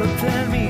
So tell me,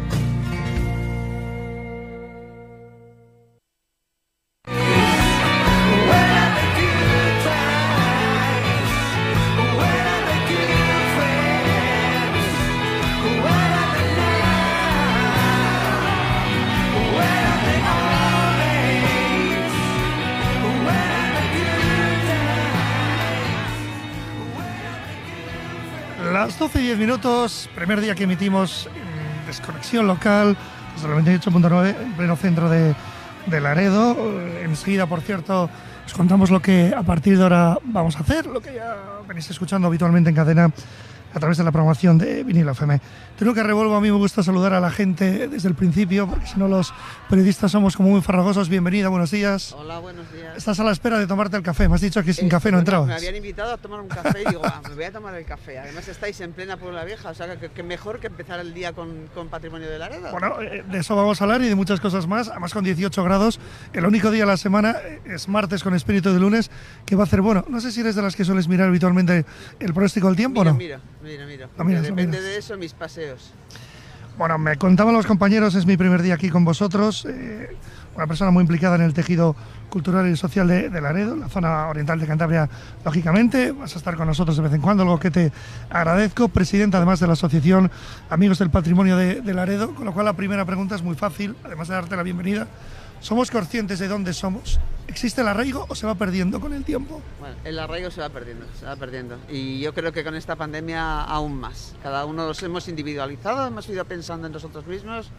10 minutos, primer día que emitimos Desconexión Local, desde el 98.9, en pleno centro de, de Laredo. Eh, Enseguida, por cierto, os contamos lo que a partir de ahora vamos a hacer, lo que ya venís escuchando habitualmente en cadena a través de la programación de Vinilo FM. Tengo que revuelvo, a mí me gusta saludar a la gente desde el principio, porque si no los periodistas somos como muy farragosos. Bienvenida, buenos días. Hola, buenos días. Estás a la espera de tomarte el café. Me has dicho que sin Eh, café no Me entrabas. habían invitado a tomar un café y digo, "Ah, me voy a tomar el café. Además estáis en plena Puebla Vieja, o sea que, que mejor que empezar el día con, con Patrimonio de Laredo. Bueno, eh, de eso vamos a hablar y de muchas cosas más. Además, con 18 grados, el único día de la semana eh, es martes con espíritu de lunes, que va a hacer bueno. No sé si eres de las que sueles mirar habitualmente el pronóstico del tiempo mira, o no. mira, mira, mira. Miras, lo Depende miras. de eso mis paseos. Bueno, me contaban los compañeros, es mi primer día aquí con vosotros. eh, una persona muy implicada en el tejido cultural y social de, de Laredo, la zona oriental de Cantabria, lógicamente. Vas a estar con nosotros de vez en cuando, algo que te agradezco. Presidenta, además, de la Asociación Amigos del Patrimonio de, de Laredo, con lo cual la primera pregunta es muy fácil, además de darte la bienvenida. ¿Somos conscientes de dónde somos? ¿Existe el arraigo o se va perdiendo con el tiempo? Bueno, el arraigo se va perdiendo, se va perdiendo. Y yo creo que con esta pandemia aún más. Cada uno nos hemos individualizado, hemos ido pensando en nosotros mismos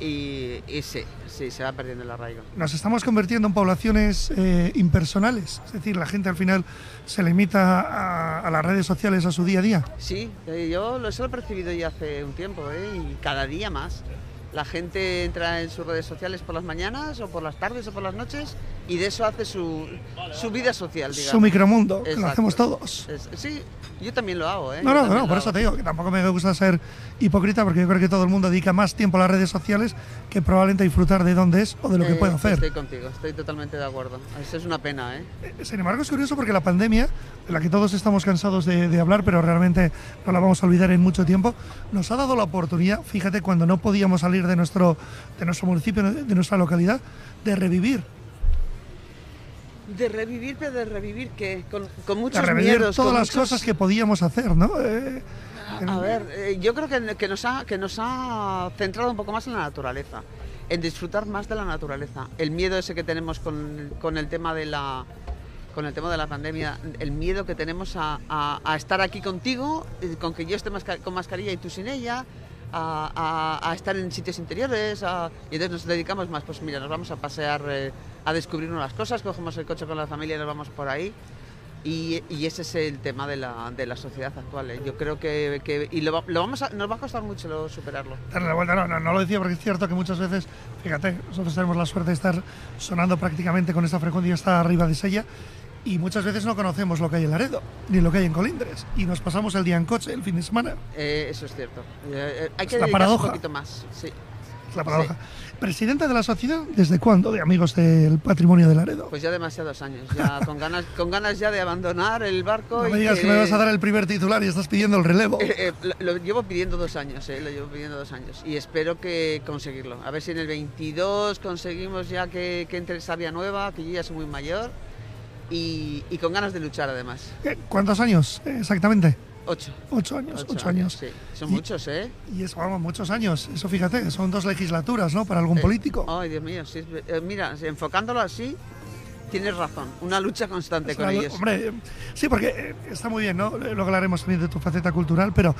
y, y sí, sí, se va perdiendo el arraigo. Nos estamos convirtiendo en poblaciones eh, impersonales, es decir, la gente al final se limita a, a las redes sociales a su día a día. Sí, eh, yo lo eso lo he percibido ya hace un tiempo ¿eh? y cada día más. La gente entra en sus redes sociales por las mañanas o por las tardes o por las noches y de eso hace su, su vida social, digamos. Su micromundo, que lo hacemos todos. Es- sí, yo también lo hago, ¿eh? No, no, no, por eso te digo que tampoco me gusta ser hipócrita porque yo creo que todo el mundo dedica más tiempo a las redes sociales que probablemente a disfrutar de dónde es o de lo que Eh, puede hacer. Estoy contigo, estoy totalmente de acuerdo. Eso es una pena, ¿eh? Eh, Sin embargo, es curioso porque la pandemia, de la que todos estamos cansados de, de hablar, pero realmente no la vamos a olvidar en mucho tiempo, nos ha dado la oportunidad, fíjate, cuando no podíamos salir de nuestro, de nuestro municipio, de nuestra localidad, de revivir, De revivir, pero de revivir que con, con de muchos revivir miedos. todas con las muchos- cosas que podíamos hacer, ¿no? Eh, A ver, eh, yo creo que, que nos ha, que nos ha centrado un poco más en la naturaleza, en disfrutar más de la naturaleza. El miedo ese que tenemos con, con el tema de la con el tema de la pandemia, el miedo que tenemos a, a- a estar aquí contigo, eh, con que yo esté masca- con mascarilla y tú sin ella, a, a- a estar en sitios interiores a- y entonces nos dedicamos más, pues mira, nos vamos a pasear, eh, a descubrir nuevas cosas, cogemos el coche con la familia y nos vamos por ahí. Y, y ese es el tema de la, de la sociedad actual. ¿eh? Yo creo que, que- y lo, lo vamos nos va a costar mucho lo- superarlo. Darle la vuelta, no, no, no lo decía porque es cierto que muchas veces, fíjate, nosotros tenemos la suerte de estar sonando prácticamente con esta frecuencia hasta arriba de Sella y muchas veces no conocemos lo que hay en Laredo, ni lo que hay en Colindres y nos pasamos el día en coche, el fin de semana, Eh, eso es cierto. Eh, eh, hay Es que la dedicarse paradoja. un poquito más. Sí. es la paradoja. Presidenta de la sociedad, ¿desde cuándo de Amigos del Patrimonio de Laredo? Pues ya demasiados años, ya con ganas, con ganas ya de abandonar el barco. no y me digas que me vas a dar el primer titular y estás pidiendo el relevo. Eh, eh, lo, lo llevo pidiendo dos años, eh, lo llevo pidiendo dos años y espero que conseguirlo. A ver si en el 22 conseguimos ya que, que entre Sabia Nueva, que yo ya soy muy mayor y, y con ganas de luchar además. ¿Cuántos años eh, exactamente? Ocho. Ocho años, ocho, años. Sí, son Y- muchos, ¿eh? Y eso, vamos, muchos años. Eso fíjate, son dos legislaturas, ¿no? Para algún Eh, político. Ay, Dios mío, sí, es eh, mira, enfocándolo así, tienes razón. Una lucha constante Es con ellos. Hombre, eh, sí, porque está muy bien, ¿no? Luego hablaremos también de tu faceta cultural, pero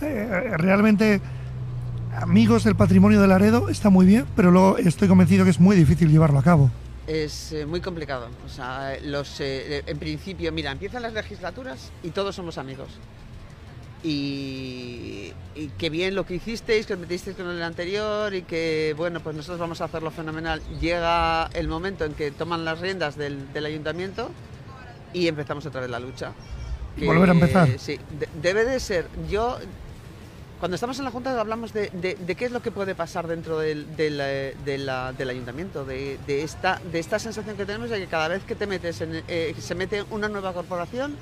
eh, realmente Amigos del Patrimonio de Laredo está muy bien, pero luego estoy convencido que es muy difícil llevarlo a cabo. Es eh, muy complicado. O sea, los, eh, en principio, mira, empiezan las legislaturas y todos somos amigos. Y, y qué bien lo que hicisteis, que os metisteis con el anterior y que, bueno, pues nosotros vamos a hacerlo fenomenal. Llega el momento en que toman las riendas del, del ayuntamiento y empezamos otra vez la lucha. Volver a empezar. Sí, de- debe de ser. Yo, cuando estamos en la Junta hablamos de, qué es lo que puede pasar dentro del, eh, ayuntamiento, de, de esta, de esta sensación que tenemos de que cada vez que te metes en, eh, se mete una nueva corporación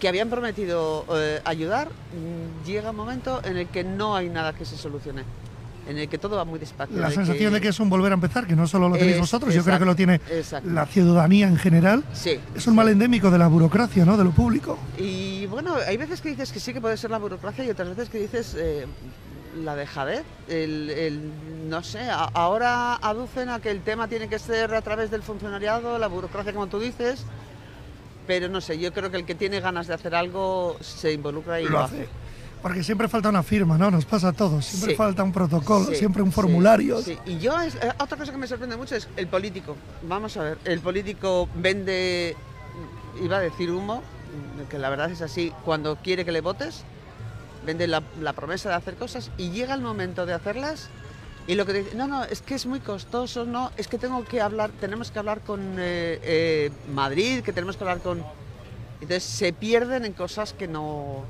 que habían prometido eh, ayudar, mm, llega un momento en el que no hay nada que se solucione, en el que todo va muy despacio. La de sensación de que es un volver a empezar, que no solo lo tenéis Es- vosotros, yo creo que lo tiene exacto. la ciudadanía en general. Sí. Es un mal endémico de la burocracia, ¿no? De lo público. Y bueno, hay veces que dices que sí que puede ser la burocracia y otras veces que dices eh, la dejadez. El, el- no sé, a- ahora aducen a que el tema tiene que ser a través del funcionariado, la burocracia como tú dices, pero no sé, yo creo que el que tiene ganas de hacer algo se involucra y lo hace. Porque siempre falta una firma, ¿no? Nos pasa a todos. Siempre Sí. falta un protocolo, Sí, siempre un formulario. sí. Y yo, es- eh, otra cosa que me sorprende mucho es el político. Vamos a ver, el político vende, iba a decir humo, que la verdad es así, cuando quiere que le votes, vende la, la promesa de hacer cosas y llega el momento de hacerlas y lo que dice, no, no, es que es muy costoso, no, es que tengo que hablar, tenemos que hablar con eh, eh, Madrid, que tenemos que hablar con... Entonces se pierden en cosas que no,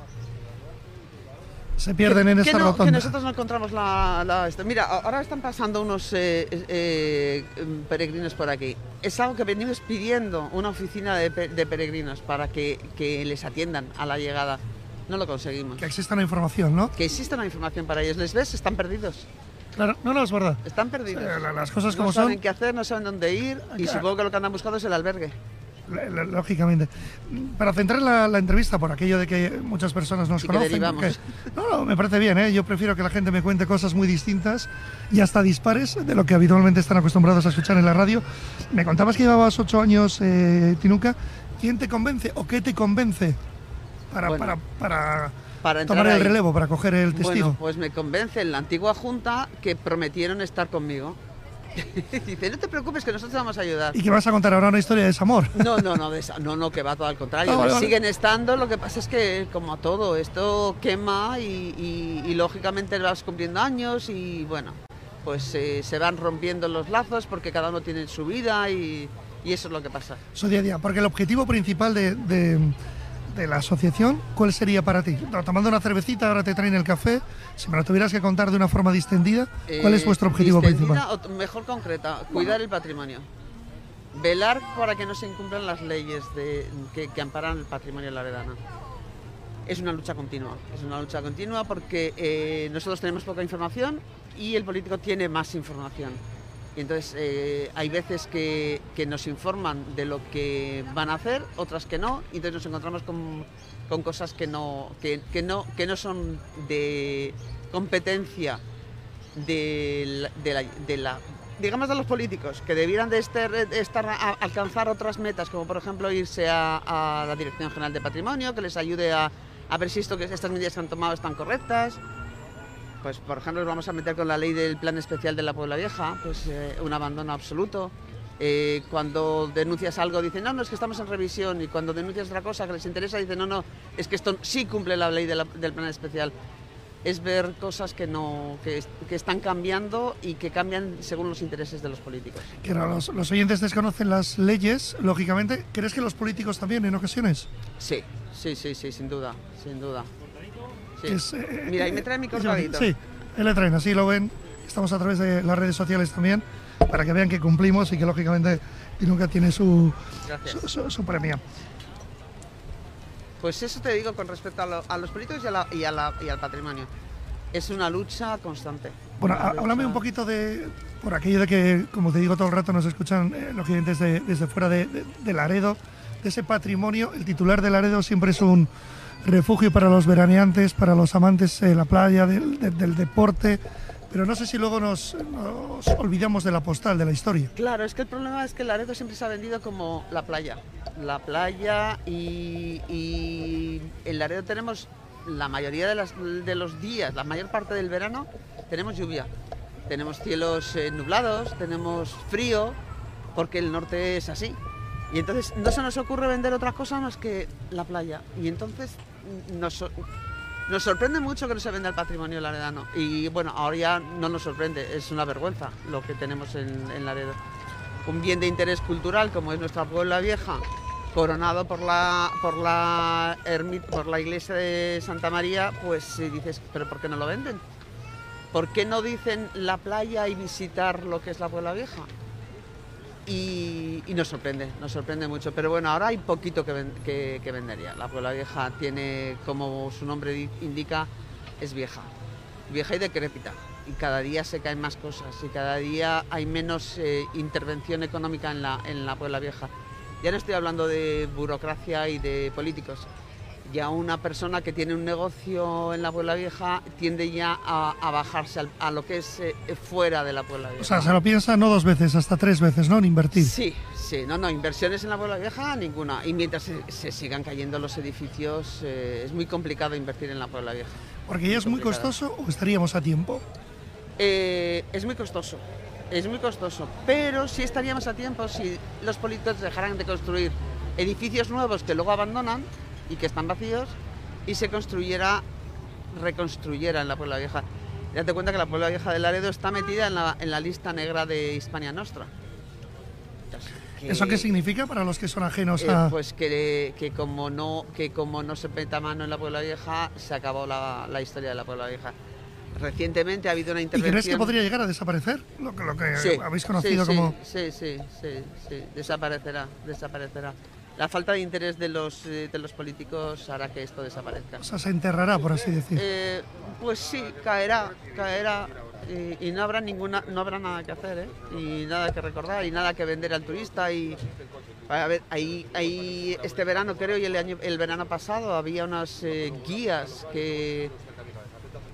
Se pierden en que esta no, rotonda. Que nosotros no encontramos la... la- esto. Mira, ahora están pasando unos eh, eh, peregrinos por aquí. Es algo que venimos pidiendo, una oficina de, de peregrinos para que, que les atiendan a la llegada. No lo conseguimos. Que exista la información, ¿no? Que exista una información para ellos. ¿Les ves? Están perdidos. Claro, no, no, es verdad. Están perdidos. La- las cosas no como saben son. qué hacer, no saben dónde ir y Claro. supongo que lo que andan buscando es el albergue. Lógicamente. Para centrar la, la entrevista, por aquello de que muchas personas nos Sí conocen. porque- no, no, me parece bien, ¿eh? Yo prefiero que la gente me cuente cosas muy distintas y hasta dispares de lo que habitualmente están acostumbrados a escuchar en la radio. Me contabas que llevabas ocho años, eh, Tinuca. ¿Quién te convence o qué te convence para, Bueno, para, para tomar el ahí. relevo, para coger el testigo? Bueno, pues me convence en la antigua junta que prometieron estar conmigo. Dice, no te preocupes que nosotros te vamos a ayudar. ¿Y que vas a contar ahora una historia de desamor? No, no, no, no, no, que va todo al contrario. Ah, vale, vale. Siguen estando, lo que pasa es que como a todo, esto quema y, y- y, lógicamente vas cumpliendo años y bueno, pues eh, se van rompiendo los lazos porque cada uno tiene su vida y, y eso es lo que pasa. Su día a día. Porque el objetivo principal de, de- de la asociación, ¿cuál sería para ti? Tomando una cervecita, ahora te traen el café. Si me lo tuvieras que contar de una forma distendida, ¿cuál es Eh, vuestro objetivo principal? o mejor concreta, cuidar el patrimonio. Velar para que no se incumplan las leyes de- que, que amparan el patrimonio laredano. Es una lucha continua, es una lucha continua porque eh, nosotros tenemos poca información y el político tiene más información. Y entonces eh, hay veces que, que nos informan de lo que van a hacer, otras que no, y entonces nos encontramos con, con cosas que no, que, no, que no son de competencia de de la- digamos de los políticos que debieran de estar, de estar a, alcanzar otras metas como por ejemplo irse a, a la Dirección General de Patrimonio que les ayude a, a ver si esto que estas medidas que han tomado están correctas pues por ejemplo nos vamos a meter con la ley del plan especial de la Puebla Vieja, pues eh, un abandono absoluto. Eh, cuando denuncias algo dicen, no, no, es que estamos en revisión y cuando denuncias otra cosa que les interesa dicen, no, no, es que esto sí cumple la ley de la- del plan especial. Es ver cosas que, no, que, es- que están cambiando y que cambian según los intereses de los políticos. Que no, los, los oyentes desconocen las leyes, lógicamente. ¿Crees que los políticos también en ocasiones? Sí, sí, sí, sí, sin duda, sin duda. Sí. Que es, eh, Mira, ahí me trae mi cortadito. Sí, ahí le traen, así lo ven. Estamos a través de las redes sociales también, para que vean que cumplimos y que lógicamente nunca tiene su, Gracias. su, su- su premio. Pues eso te digo con respecto a, lo- a los políticos y, a la- y a la- y al patrimonio. Es una lucha constante. Bueno, háblame un poquito de, por aquello de que, como te digo todo el rato, nos escuchan eh, los clientes de- desde fuera de, de- de Laredo, de ese patrimonio. El titular de Laredo siempre es un refugio para los veraneantes, para los amantes de la playa, del, de- del deporte, pero no sé si luego nos, olvidamos de la postal, de la historia. Claro, es que el problema es que Laredo siempre se ha vendido como la playa. La playa y, y en Laredo tenemos la mayoría de, las- de los días, la mayor parte del verano, tenemos lluvia. Tenemos cielos eh, nublados, tenemos frío, porque el norte es así. Y entonces no se nos ocurre vender otra cosa más que la playa. Y entonces nos, sor- nos sorprende mucho que no se venda el patrimonio laredano. Y bueno, ahora ya no nos sorprende, es una vergüenza lo que tenemos en, en Laredo. Un bien de interés cultural como es nuestra Puebla Vieja, coronado por la, por la, ermi- por la iglesia de Santa María, pues si dices, ¿pero por qué no lo venden? ¿Por qué no dicen la playa y visitar lo que es la Puebla Vieja? Y, nos sorprende, nos sorprende mucho. Pero bueno, ahora hay poquito que, que, vendería. La Puebla Vieja tiene, como su nombre di- indica, es vieja. Vieja y decrépita. Y cada día se caen más cosas y cada día hay menos eh, intervención económica en la, en la Puebla Vieja. Ya no estoy hablando de burocracia y de políticos. Ya una persona que tiene un negocio en la Puebla Vieja tiende ya a, a bajarse al- a lo que es eh, fuera de la Puebla Vieja. O sea, se lo piensa no dos veces, hasta tres veces, ¿no? En invertir. Sí, sí, no, no, inversiones en la Puebla Vieja ninguna. Y mientras se, se sigan cayendo los edificios, eh, es muy complicado invertir en la Puebla Vieja. Porque ya es muy costoso o estaríamos a tiempo. Eh, es muy costoso, es muy costoso, pero sí estaríamos a tiempo si los políticos dejaran de construir edificios nuevos que luego abandonan y que están vacíos y se construyera, reconstruyera en la Puebla Vieja. Date cuenta que la Puebla Vieja de Laredo está metida en la, en la lista negra de Hispania Nostra. ¿Eso qué significa para los que son ajenos Eh, a...? pues que, que como no que como no se meta mano en la Puebla Vieja se acabó la, la historia de la Puebla Vieja recientemente ha habido una ¿Y intervención crees que podría llegar a desaparecer? Lo, que- lo que Sí, habéis conocido sí, como... sí sí sí sí desaparecerá desaparecerá la falta de interés de los eh, de los políticos hará que esto desaparezca O sea, se enterrará, por así decir. Eh, pues sí caerá caerá y, y no habrá ninguna no habrá nada que hacer ¿eh? y nada que recordar y nada que vender al turista y a ver ahí, ahí este verano creo y el año el verano pasado había unas eh, guías que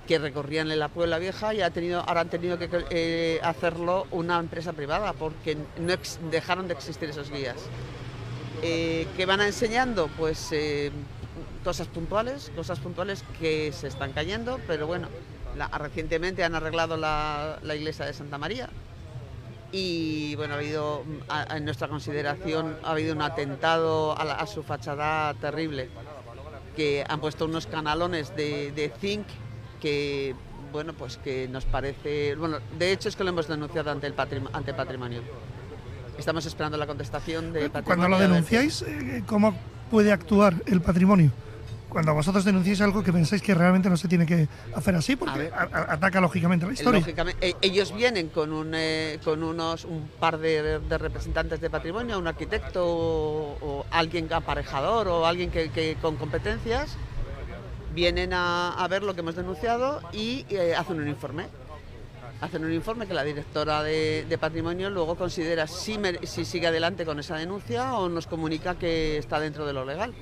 que recorrían en la Puebla Vieja y ha tenido, ahora han tenido que eh, hacerlo una empresa privada porque no ex- dejaron de existir esos guías. Eh, ¿Qué van enseñando? Pues eh, cosas puntuales, cosas puntuales que se están cayendo, pero bueno, recientemente han arreglado la, iglesia de Santa María y bueno, ha habido, en nuestra consideración, ha habido un atentado a, su fachada terrible, que han puesto unos canalones de, zinc que, bueno, pues que nos parece, bueno, de hecho es que lo hemos denunciado ante el patrim- ante patrimonio. Estamos esperando la contestación de patrimonio. Cuando lo denunciáis, eh, ¿cómo puede actuar el patrimonio? Cuando vosotros denunciáis algo que pensáis que realmente no se tiene que hacer así, porque ver. ataca lógicamente la historia. Lógicamente, ellos vienen con un, eh, con unos un par de, de representantes de patrimonio, un arquitecto o, o alguien aparejador o alguien que, que con competencias, vienen a, a ver lo que hemos denunciado y eh, hacen un informe. Hacen un informe que la directora de, patrimonio luego considera si, sigue adelante con esa denuncia o nos comunica que está dentro de lo legal.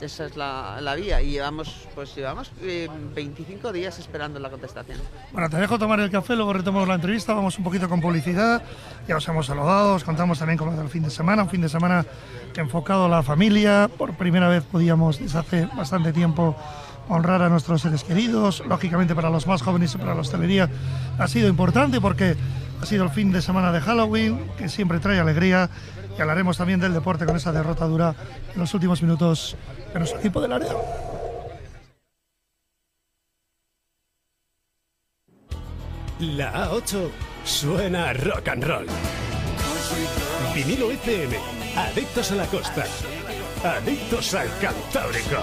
Esa es la, vía y llevamos, pues llevamos eh, 25 días esperando la contestación. Bueno, te dejo tomar el café, luego retomamos la entrevista, vamos un poquito con publicidad, ya os hemos saludado, os contamos también cómo ido el fin de semana, un fin de semana enfocado a la familia, por primera vez podíamos desde hace bastante tiempo honrar a nuestros seres queridos. Lógicamente para los más jóvenes y para la hostelería ha sido importante porque ha sido el fin de semana de Halloween, que siempre trae alegría. Y hablaremos también del deporte con esa derrota dura en los últimos minutos de nuestro equipo de Laredo. La A8 suena rock and roll. Vinilo FM, adictos a la costa, adictos al Cantábrico.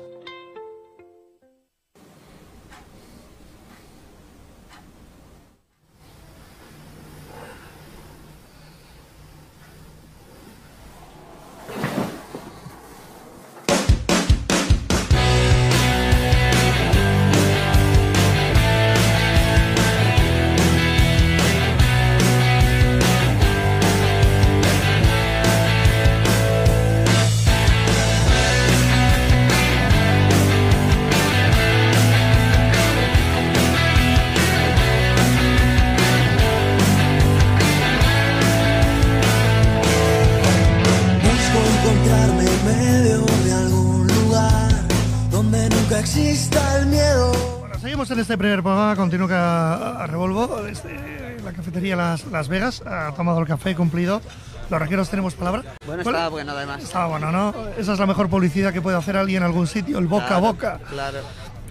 Las, Las Vegas. Ha tomado el café cumplido. Los raqueros tenemos palabra. Bueno, ¿Cuál- estaba bueno además. Estaba bueno, ¿no? Esa es la mejor publicidad que puede hacer alguien en algún sitio, el boca a Claro, boca. Claro.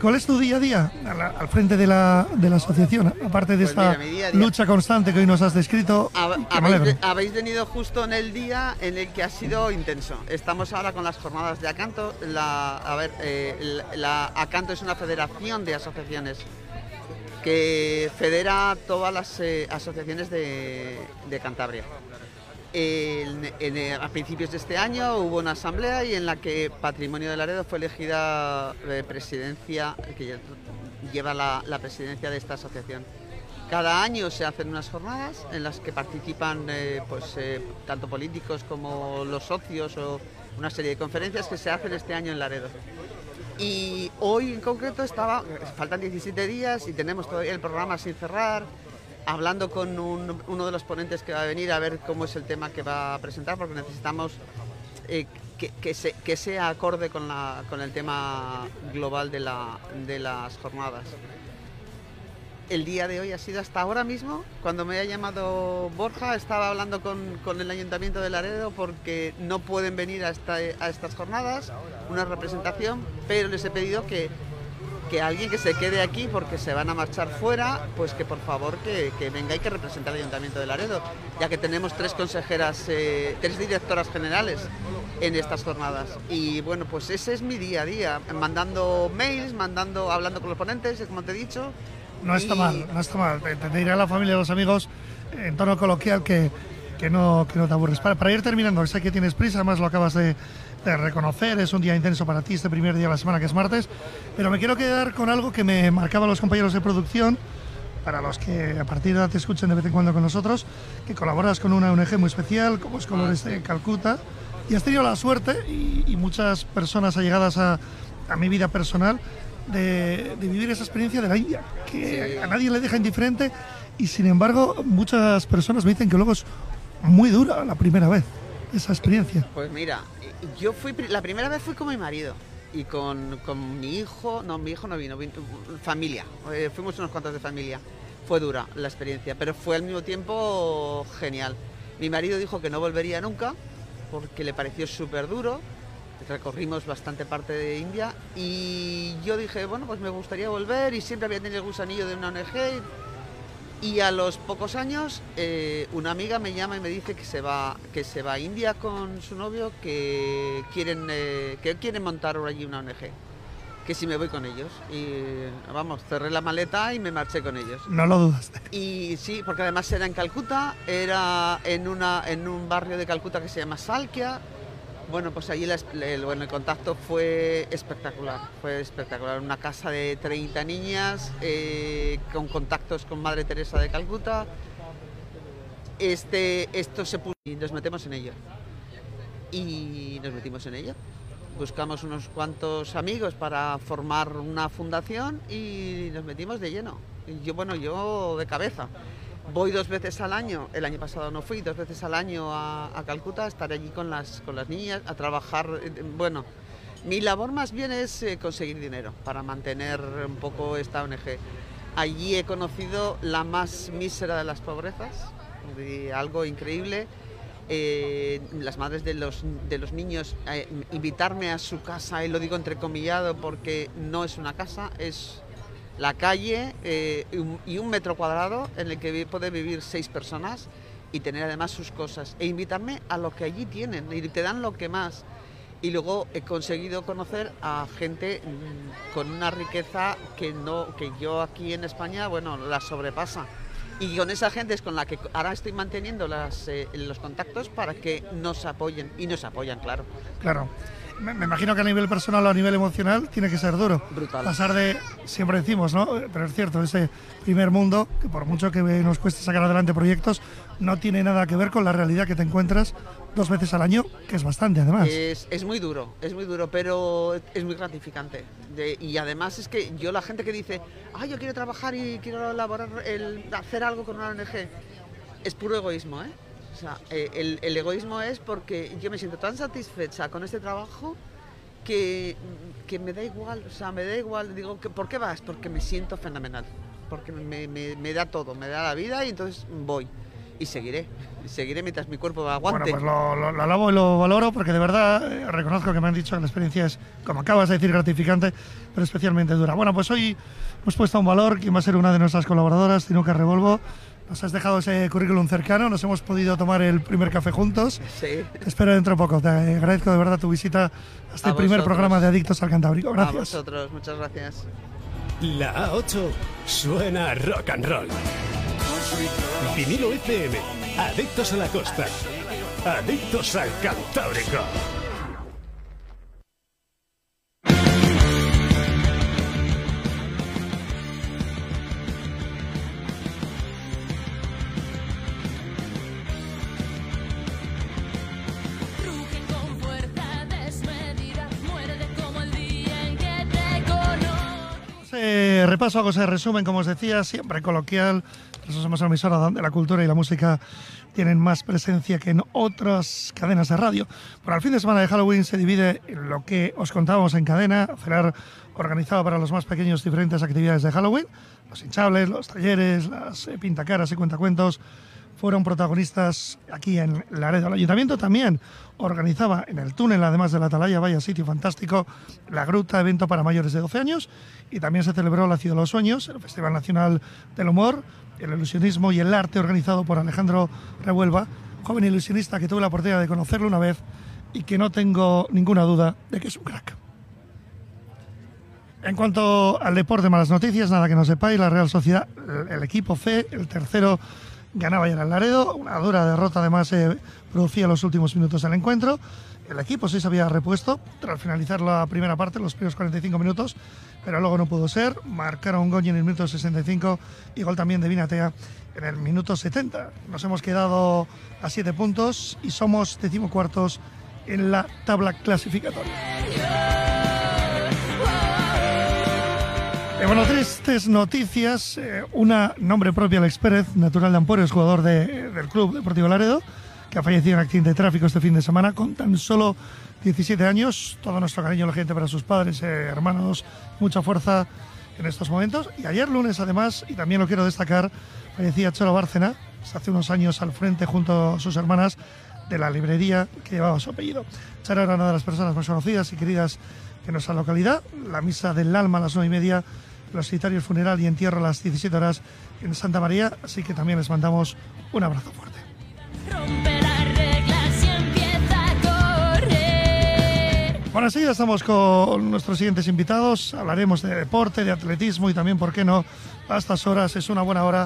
¿Cuál es tu día a día a la- al frente de la, de la asociación? Aparte de Pues esta mira, mi día a día- lucha constante que hoy nos has descrito. Habéis, ve- habéis venido justo en el día en el que ha sido intenso. Estamos ahora con las jornadas de Acanto. La, a ver, eh, la, la Acanto es una federación de asociaciones que federa todas las eh, asociaciones de, Cantabria. En- en- a principios de este año hubo una asamblea y en la que Patrimonio de Laredo fue elegida eh, presidencia, que lle- lleva la, presidencia de esta asociación. Cada año se hacen unas jornadas en las que participan eh, pues, eh, tanto políticos como los socios o una serie de conferencias que se hacen este año en Laredo. Y hoy en concreto estaba, faltan 17 días y tenemos todavía el programa sin cerrar, hablando con un- uno de los ponentes que va a venir a ver cómo es el tema que va a presentar, porque necesitamos eh, que, que sea acorde con, la- con el tema global de, la- de las jornadas. El día de hoy ha sido hasta ahora mismo, cuando me ha llamado Borja, estaba hablando con, con el Ayuntamiento de Laredo porque no pueden venir a, esta- a estas jornadas, una representación, pero les he pedido que, que alguien que se quede aquí porque se van a marchar fuera, pues que por favor que, que venga y que represente al Ayuntamiento de Laredo, ya que tenemos tres consejeras, eh, tres directoras generales en estas jornadas. Y bueno, pues ese es mi día a día, mandando mails, mandando, hablando con los ponentes, como te he dicho. No está mal, no está mal. Te, diré a la familia a los amigos en tono coloquial que, que, no, que no te aburres. Para, para ir terminando, sé que tienes prisa, además lo acabas de, de reconocer, es un día intenso para ti este primer día de la semana que es martes, pero me quiero quedar con algo que me marcaban los compañeros de producción, para los que a partir de ahora te escuchen de vez en cuando con nosotros, que colaboras con una ONG muy especial, como es Colores de Calcuta, y has tenido la suerte, y, y muchas personas allegadas a, a mi vida personal, de, de vivir esa experiencia de la India, que a nadie le deja indiferente, y sin embargo muchas personas me dicen que luego es muy dura la primera vez, esa experiencia. Pues mira, yo fui, la primera vez fui con mi marido y con, con mi hijo, no, mi hijo no vino, vino familia, eh, fuimos unos cuantos de familia. Fue dura la experiencia, pero fue al mismo tiempo genial. Mi marido dijo que no volvería nunca porque le pareció súper duro. Recorrimos bastante parte de India y yo dije, bueno, pues me gustaría volver y siempre había tenido el gusanillo de una ONG y a los pocos años, eh, una amiga me llama y me dice que se va, que se va a India con su novio, que quieren, eh, que quieren montar allí una ONG, que si me voy con ellos. Y vamos, cerré la maleta y me marché con ellos. No lo dudaste. Y sí, porque además era en Calcuta, era en, una, en un barrio de Calcuta que se llama Salkia, Bueno, pues allí el, contacto fue espectacular, fue espectacular. Una casa de 30 niñas eh, con contactos con Madre Teresa de Calcuta. Este, esto se puso y nos metemos en ello. Y nos metimos en ello. Buscamos unos cuantos amigos para formar una fundación y nos metimos de lleno. Yo, bueno, yo de cabeza. Voy dos veces al año, el año pasado no fui, dos veces al año a, a Calcuta, estar allí con las, con las niñas, a trabajar. eh, Bueno, mi labor más bien es eh, conseguir dinero para mantener un poco esta ONG. Allí he conocido la más mísera de las pobrezas, de algo increíble. Eh, las madres de los, de los niños eh, invitarme a su casa, y lo digo entrecomillado porque no es una casa, es la calle eh, y un- metro cuadrado en el que puede vivir seis personas y tener además sus cosas. E invitarme a lo que allí tienen y te dan lo que más. Y luego he conseguido conocer a gente mm, con una riqueza que, no, que yo aquí en España, bueno, la sobrepasa. Y con esa gente es con la que ahora estoy manteniendo las, eh, los contactos para que nos apoyen. Y nos apoyan, claro. Claro. Me, me imagino que a nivel personal o a nivel emocional tiene que ser duro. Brutal. Pasar de, siempre decimos, ¿no? Pero es cierto, ese primer mundo, que por mucho que nos cueste sacar adelante proyectos, no tiene nada que ver con la realidad que te encuentras dos veces al año, que es bastante además. Es, es muy duro, es muy duro, pero es muy gratificante. De- y además es que yo la gente que dice, ah, yo quiero trabajar y quiero elaborar, el, hacer algo con una ONG, es puro egoísmo, ¿eh? Sea, eh, el, egoísmo es porque yo me siento tan satisfecha con este trabajo que, que me da igual, o sea, me da igual, digo, ¿por qué vas? Porque me siento fenomenal, porque me, me- da todo, me da la vida y entonces voy. Y seguiré, seguiré mientras mi cuerpo Bueno, aguante. pues lo, lo- lo alabo y lo valoro porque de verdad eh, reconozco que me han dicho que la experiencia es, como acabas de decir, gratificante, pero especialmente dura. Bueno, pues hoy hemos puesto un valor, quien va a ser una de nuestras colaboradoras, Tinuca Revolvo. Nos has dejado ese currículum cercano, nos hemos podido tomar el primer café juntos. Sí. Te espero dentro de poco. Te agradezco de verdad tu visita a este A primer vosotros. programa de Adictos al Cantábrico. A Gracias. vosotros, muchas gracias. La A8 suena a rock and roll. Vinilo FM. Adictos a la costa. Adictos al Cantábrico. Ese repaso, hago ese resumen, como os decía, siempre coloquial. Nosotros somos una emisora donde la cultura y la música tienen más presencia que en otras cadenas de radio. Para el fin de semana de Halloween se divide lo que os contábamos en cadena, cenar organizado para los más pequeños diferentes actividades de Halloween, los hinchables, los talleres, las eh, pintacaras y cuentacuentos fueron protagonistas aquí en Laredo. El ayuntamiento también organizaba en el túnel, además de la Atalaya, vaya sitio fantástico, la Gruta, evento para mayores de 12 años. Y también se celebró la Ciudad de los Sueños, el Festival Nacional del Humor, el ilusionismo y el arte organizado por Alejandro Revuelva, joven ilusionista que tuve la oportunidad de conocerlo una vez y que no tengo ninguna duda de que es un crack. En cuanto al deporte, malas noticias, nada que no sepáis, la Real Sociedad, el, equipo C, el tercero, ganaba ya el Laredo, una dura derrota además se producía los últimos minutos del encuentro. El equipo se había repuesto tras finalizar la primera parte, los primeros 45 minutos, pero luego no pudo ser. Marcaron gol en el minuto 65 y gol también de Vinatea en el minuto 70. Nos hemos quedado a 7 puntos y somos decimocuartos en la tabla clasificatoria. Eh, bueno, tristes noticias. Eh, una nombre propio, Alex Pérez, natural de es jugador de- del Club Deportivo Laredo, que ha fallecido en accidente de tráfico este fin de semana con tan solo 17 años. Todo nuestro cariño, la gente, para sus padres, eh, hermanos, mucha fuerza en estos momentos. Y ayer lunes, además, y también lo quiero destacar, fallecía Cholo Bárcena, hace unos años al frente junto a sus hermanas de la librería que llevaba su apellido. Charo era una de las personas más conocidas y queridas en nuestra localidad. La misa del alma a las nueve y media, los citarios funeral y entierro a las 17 horas en Santa María. Así que también les mandamos un abrazo fuerte. Rompe las reglas y empieza a correr. Bueno, sí, ya estamos con nuestros siguientes invitados. Hablaremos de deporte, de atletismo y también, ¿por qué no? A estas horas es una buena hora